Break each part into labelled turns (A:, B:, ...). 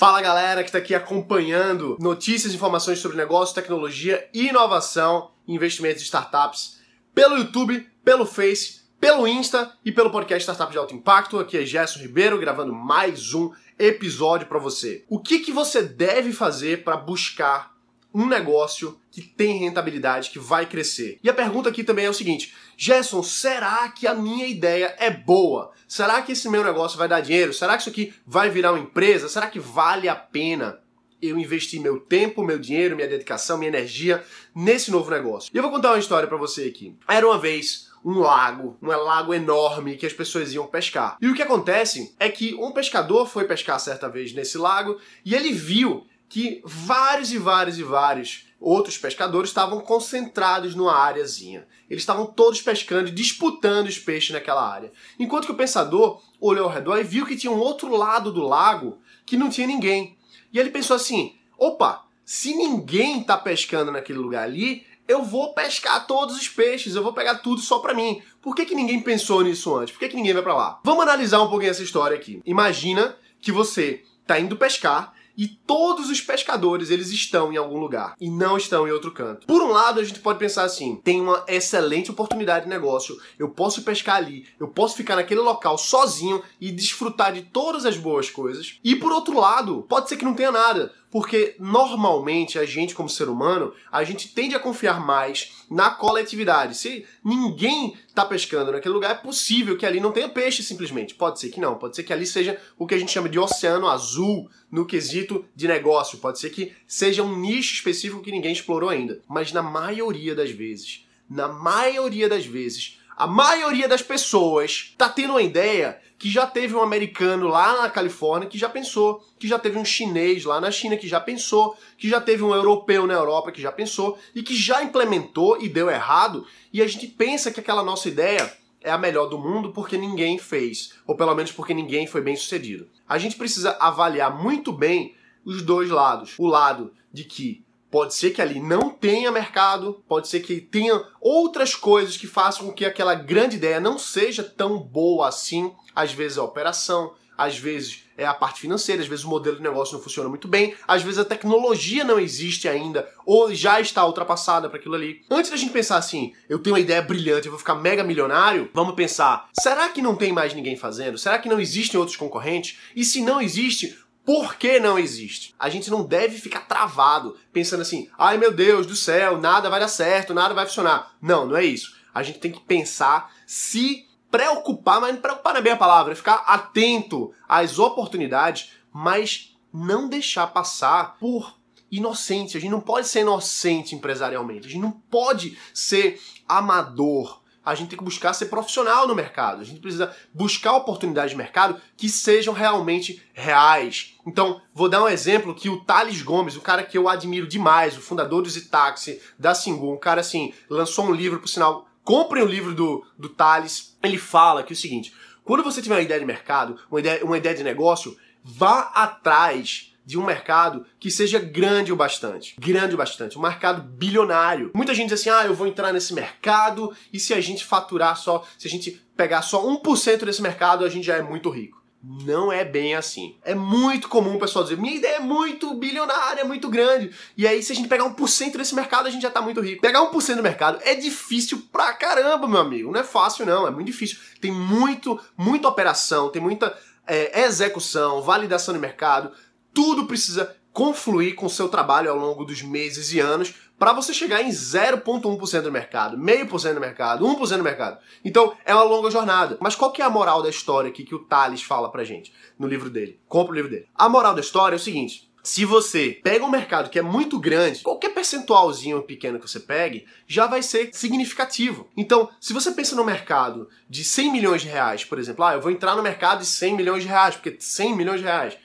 A: Fala galera que está aqui acompanhando notícias e informações sobre negócio, tecnologia, inovação e investimentos em startups pelo YouTube, pelo Face, pelo Insta e pelo podcast Startup de Alto Impacto. Aqui é Gerson Ribeiro gravando mais um episódio para você. O que, que você deve fazer para buscar um negócio que tem rentabilidade, que vai crescer. E a pergunta aqui também é o seguinte: Gerson, será que a minha ideia é boa? Será que esse meu negócio vai dar dinheiro? Será que isso aqui vai virar uma empresa? Será que vale a pena eu investir meu tempo, meu dinheiro, minha dedicação, minha energia nesse novo negócio? E eu vou contar uma história para você aqui. Era uma vez um lago, um lago enorme que as pessoas iam pescar. E o que acontece é que um pescador foi pescar certa vez nesse lago e ele viu que vários e vários e vários outros pescadores estavam concentrados numa áreazinha. Eles estavam todos pescando e disputando os peixes naquela área. Enquanto que o pensador olhou ao redor e viu que tinha um outro lado do lago que não tinha ninguém. E ele pensou assim: opa, se ninguém está pescando naquele lugar ali, eu vou pescar todos os peixes, eu vou pegar tudo só para mim. Por que, que ninguém pensou nisso antes? Por que, que ninguém vai para lá? Vamos analisar um pouquinho essa história aqui. Imagina que você está indo pescar e todos os pescadores eles estão em algum lugar e não estão em outro canto. Por um lado, a gente pode pensar assim: tem uma excelente oportunidade de negócio, eu posso pescar ali, eu posso ficar naquele local sozinho e desfrutar de todas as boas coisas. E por outro lado, pode ser que não tenha nada. Porque normalmente a gente, como ser humano, a gente tende a confiar mais na coletividade. Se ninguém está pescando naquele lugar, é possível que ali não tenha peixe simplesmente. Pode ser que não. Pode ser que ali seja o que a gente chama de oceano azul no quesito de negócio. Pode ser que seja um nicho específico que ninguém explorou ainda. Mas na maioria das vezes, na maioria das vezes, a maioria das pessoas está tendo uma ideia que já teve um americano lá na Califórnia que já pensou, que já teve um chinês lá na China que já pensou, que já teve um europeu na Europa que já pensou e que já implementou e deu errado, e a gente pensa que aquela nossa ideia é a melhor do mundo porque ninguém fez, ou pelo menos porque ninguém foi bem sucedido. A gente precisa avaliar muito bem os dois lados. O lado de que Pode ser que ali não tenha mercado, pode ser que tenha outras coisas que façam com que aquela grande ideia não seja tão boa assim. Às vezes a operação, às vezes é a parte financeira, às vezes o modelo de negócio não funciona muito bem, às vezes a tecnologia não existe ainda ou já está ultrapassada para aquilo ali. Antes da gente pensar assim, eu tenho uma ideia brilhante, eu vou ficar mega milionário, vamos pensar, será que não tem mais ninguém fazendo? Será que não existem outros concorrentes? E se não existe, por que não existe? A gente não deve ficar travado, pensando assim, ai meu Deus do céu, nada vai dar certo, nada vai funcionar. Não, não é isso. A gente tem que pensar, se preocupar, mas não preocupar não é bem a palavra, é ficar atento às oportunidades, mas não deixar passar por inocente. A gente não pode ser inocente empresarialmente, a gente não pode ser amador a gente tem que buscar ser profissional no mercado. A gente precisa buscar oportunidades de mercado que sejam realmente reais. Então, vou dar um exemplo que o Thales Gomes, o cara que eu admiro demais, o fundador do Zitaxi, da Singu, um cara assim, lançou um livro, por sinal, comprem o livro do, do Thales. Ele fala que é o seguinte, quando você tiver uma ideia de mercado, uma ideia, uma ideia de negócio, vá atrás de um mercado que seja grande o bastante. Grande o bastante. Um mercado bilionário. Muita gente diz assim: ah, eu vou entrar nesse mercado e se a gente faturar só, se a gente pegar só 1% desse mercado, a gente já é muito rico. Não é bem assim. É muito comum o pessoal dizer: minha ideia é muito bilionária, é muito grande. E aí, se a gente pegar 1% desse mercado, a gente já tá muito rico. Pegar 1% do mercado é difícil pra caramba, meu amigo. Não é fácil, não. É muito difícil. Tem muito, muita operação, tem muita é, execução, validação de mercado tudo precisa confluir com o seu trabalho ao longo dos meses e anos para você chegar em 0,1% do mercado, meio por cento do mercado, 1% do mercado. Então é uma longa jornada. Mas qual que é a moral da história aqui que o Thales fala pra gente no livro dele? Compra o livro dele. A moral da história é o seguinte: se você pega um mercado que é muito grande, qualquer percentualzinho pequeno que você pegue já vai ser significativo. Então, se você pensa no mercado de 100 milhões de reais, por exemplo, ah, eu vou entrar no mercado de 100 milhões de reais, porque 100 milhões de reais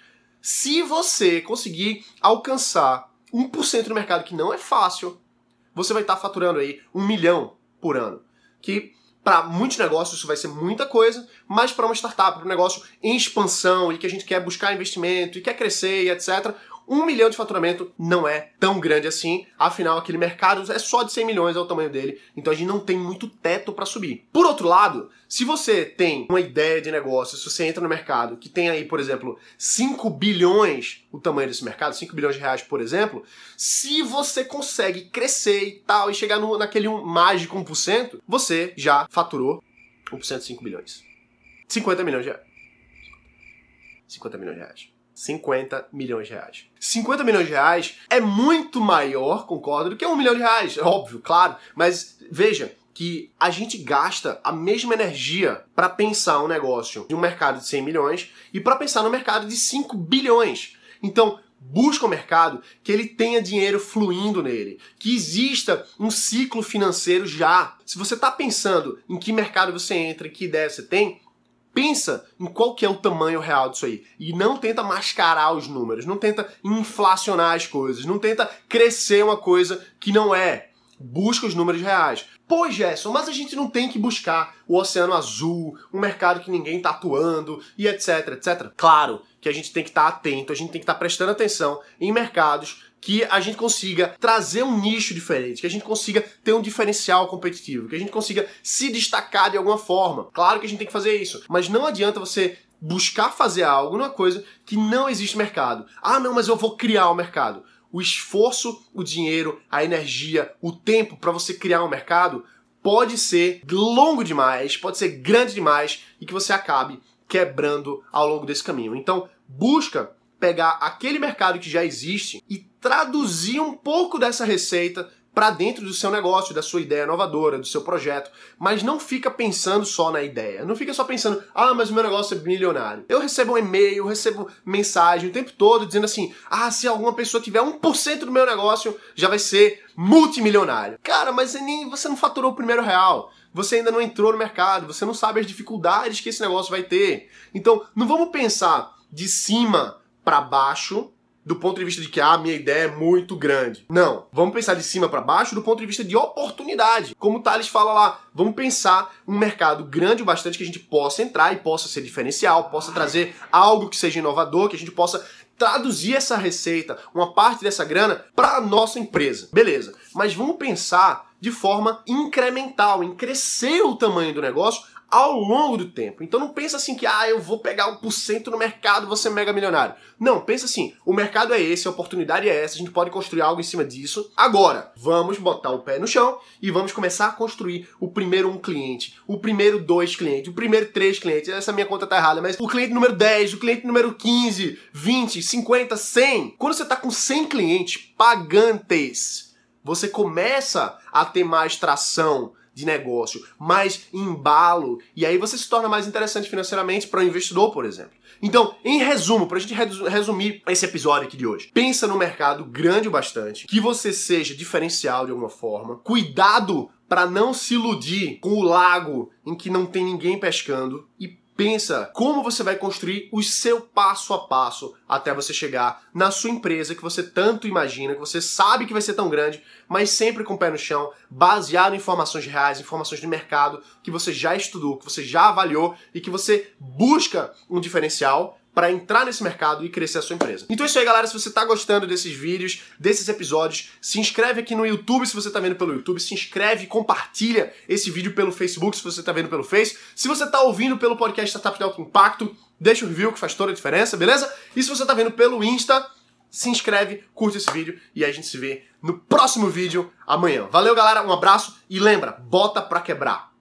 A: se você conseguir alcançar 1% do mercado, que não é fácil, você vai estar faturando aí um milhão por ano. Que para muitos negócios isso vai ser muita coisa, mas para uma startup, para um negócio em expansão e que a gente quer buscar investimento e quer crescer e etc., Um milhão de faturamento não é tão grande assim, afinal, aquele mercado é só de 100 milhões, é o tamanho dele, então a gente não tem muito teto para subir. Por outro lado, se você tem uma ideia de negócio, se você entra no mercado que tem aí, por exemplo, 5 bilhões, o tamanho desse mercado, 5 bilhões de reais, por exemplo, se você consegue crescer e tal, e chegar no, naquele um, mágico 1%, você já faturou 1% de 5 bilhões. 50 milhões de reais. 50 milhões de reais. 50 milhões de reais. 50 milhões de reais é muito maior, concordo, do que um milhão de reais. É óbvio, claro. Mas veja que a gente gasta a mesma energia para pensar um negócio de um mercado de 100 milhões e para pensar no mercado de 5 bilhões. Então, busca o um mercado que ele tenha dinheiro fluindo nele, que exista um ciclo financeiro já. Se você está pensando em que mercado você entra, que ideia você tem, pensa em qual que é o tamanho real disso aí. E não tenta mascarar os números, não tenta inflacionar as coisas, não tenta crescer uma coisa que não é. Busca os números reais. Pô, Gerson, mas a gente não tem que buscar o oceano azul, um mercado que ninguém tá atuando e etc, etc. Claro que a gente tem que estar tá atento, a gente tem que estar tá prestando atenção em mercados que a gente consiga trazer um nicho diferente, que a gente consiga ter um diferencial competitivo, que a gente consiga se destacar de alguma forma. Claro que a gente tem que fazer isso, mas não adianta você buscar fazer algo numa coisa que não existe mercado. Ah, não, mas eu vou criar o um mercado. O esforço, o dinheiro, a energia, o tempo para você criar um mercado pode ser longo demais, pode ser grande demais e que você acabe quebrando ao longo desse caminho. Então, busca pegar aquele mercado que já existe e traduzir um pouco dessa receita para dentro do seu negócio, da sua ideia inovadora, do seu projeto, mas não fica pensando só na ideia. Não fica só pensando, ah, mas o meu negócio é milionário. Eu recebo um e-mail, recebo mensagem o tempo todo dizendo assim, ah, se alguma pessoa tiver 1% do meu negócio, já vai ser multimilionário. Cara, mas nem, você não faturou o primeiro real. Você ainda não entrou no mercado, você não sabe as dificuldades que esse negócio vai ter. Então, não vamos pensar de cima para baixo do ponto de vista de que ah, a minha ideia é muito grande. Não, vamos pensar de cima para baixo do ponto de vista de oportunidade. Como o Thales fala lá, vamos pensar um mercado grande o bastante que a gente possa entrar e possa ser diferencial, possa trazer algo que seja inovador, que a gente possa traduzir essa receita, uma parte dessa grana para a nossa empresa. Beleza. Mas vamos pensar de forma incremental, em crescer o tamanho do negócio ao longo do tempo. Então não pensa assim que, ah, eu vou pegar 1% no mercado, ser mega milionário. Não, pensa assim, o mercado é esse, a oportunidade é essa, a gente pode construir algo em cima disso. Agora, vamos botar o pé no chão e vamos começar a construir o primeiro um cliente, o primeiro dois clientes, o primeiro três clientes. Essa minha conta tá errada, mas o cliente número 10, o cliente número 15, 20, 50, 100. Quando você tá com 100 clientes pagantes, você começa a ter mais tração de negócio, mais embalo, e aí você se torna mais interessante financeiramente para o investidor, por exemplo. Então, em resumo, para a gente resumir esse episódio aqui de hoje, pensa no mercado grande o bastante, que você seja diferencial de alguma forma, cuidado para não se iludir com o lago em que não tem ninguém pescando e Pensa como você vai construir o seu passo a passo até você chegar na sua empresa que você tanto imagina, que você sabe que vai ser tão grande, mas sempre com o pé no chão, baseado em informações reais, informações de mercado que você já estudou, que você já avaliou e que você busca um diferencial para entrar nesse mercado e crescer a sua empresa. Então é isso aí, galera. Se você está gostando desses vídeos, desses episódios, se inscreve aqui no YouTube se você está vendo pelo YouTube, se inscreve e compartilha esse vídeo pelo Facebook se você está vendo pelo Face. Se você está ouvindo pelo podcast Startup de Alto Impacto, deixa o review que faz toda a diferença, beleza? E se você está vendo pelo Insta, se inscreve, curte esse vídeo e a gente se vê no próximo vídeo amanhã. Valeu, galera, um abraço e lembra, bota pra quebrar.